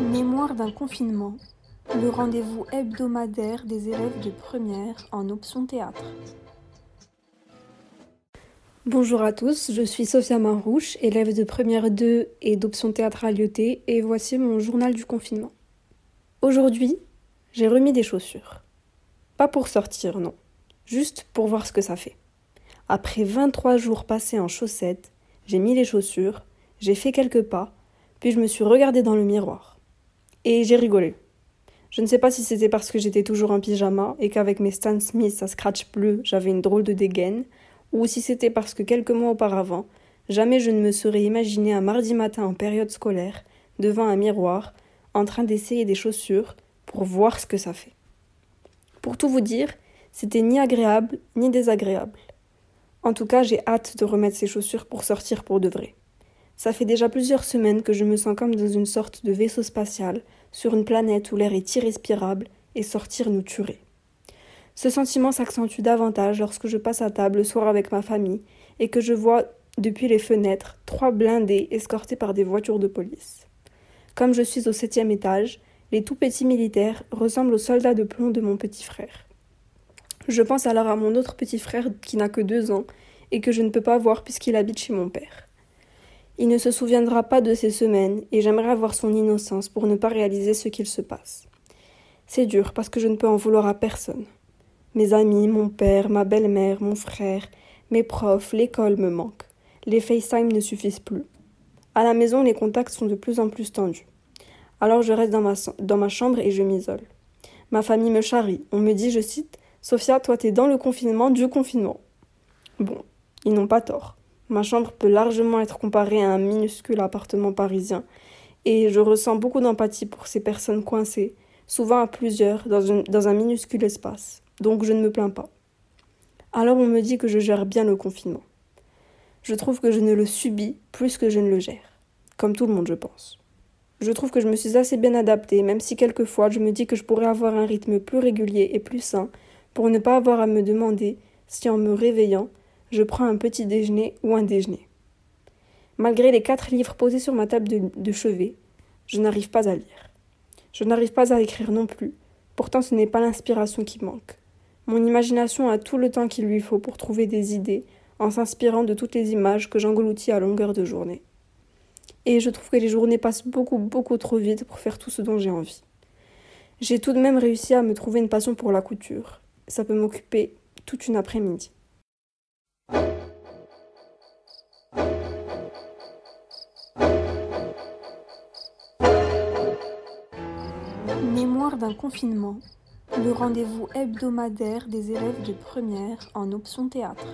Mémoire d'un confinement, le rendez-vous hebdomadaire des élèves de première en option théâtre. Bonjour à tous, je suis Sophia Marouche, élève de première 2 et d'option théâtre à l'IET, et voici mon journal du confinement. Aujourd'hui, j'ai remis des chaussures. Pas pour sortir, non, juste pour voir ce que ça fait. Après 23 jours passés en chaussettes, j'ai mis les chaussures, j'ai fait quelques pas, puis je me suis regardée dans le miroir. Et j'ai rigolé. Je ne sais pas si c'était parce que j'étais toujours en pyjama et qu'avec mes Stan Smith à scratch bleu, j'avais une drôle de dégaine, ou si c'était parce que quelques mois auparavant, jamais je ne me serais imaginé un mardi matin en période scolaire, devant un miroir, en train d'essayer des chaussures pour voir ce que ça fait. Pour tout vous dire, c'était ni agréable ni désagréable. En tout cas, j'ai hâte de remettre ces chaussures pour sortir pour de vrai. Ça fait déjà plusieurs semaines que je me sens comme dans une sorte de vaisseau spatial, sur une planète où l'air est irrespirable, et sortir nous tuerait. Ce sentiment s'accentue davantage lorsque je passe à table le soir avec ma famille et que je vois depuis les fenêtres trois blindés escortés par des voitures de police. Comme je suis au septième étage, les tout petits militaires ressemblent aux soldats de plomb de mon petit frère. Je pense alors à mon autre petit frère qui n'a que deux ans et que je ne peux pas voir puisqu'il habite chez mon père. Il ne se souviendra pas de ces semaines, et j'aimerais avoir son innocence pour ne pas réaliser ce qu'il se passe. C'est dur parce que je ne peux en vouloir à personne. Mes amis, mon père, ma belle-mère, mon frère, mes profs, l'école me manquent. Les FaceTime ne suffisent plus. À la maison, les contacts sont de plus en plus tendus. Alors je reste dans ma, dans ma chambre et je m'isole. Ma famille me charrie. On me dit, je cite, Sophia, toi t'es dans le confinement du confinement. Bon, ils n'ont pas tort. Ma chambre peut largement être comparée à un minuscule appartement parisien, et je ressens beaucoup d'empathie pour ces personnes coincées, souvent à plusieurs, dans, un minuscule espace. Donc je ne me plains pas. Alors on me dit que je gère bien le confinement. Je trouve que je ne le subis plus que je ne le gère. Comme tout le monde, je pense. Je trouve que je me suis assez bien adaptée, même si quelquefois je me dis que je pourrais avoir un rythme plus régulier et plus sain, pour ne pas avoir à me demander si en me réveillant, je prends un petit déjeuner ou un déjeuner. Malgré les quatre livres posés sur ma table de, chevet, je n'arrive pas à lire. Je n'arrive pas à écrire non plus, pourtant ce n'est pas l'inspiration qui manque. Mon imagination a tout le temps qu'il lui faut pour trouver des idées en s'inspirant de toutes les images que j'engloutis à longueur de journée. Et je trouve que les journées passent beaucoup, beaucoup trop vite pour faire tout ce dont j'ai envie. J'ai tout de même réussi à me trouver une passion pour la couture. Ça peut m'occuper toute une après-midi. D'un confinement, le rendez-vous hebdomadaire des élèves de première en option théâtre.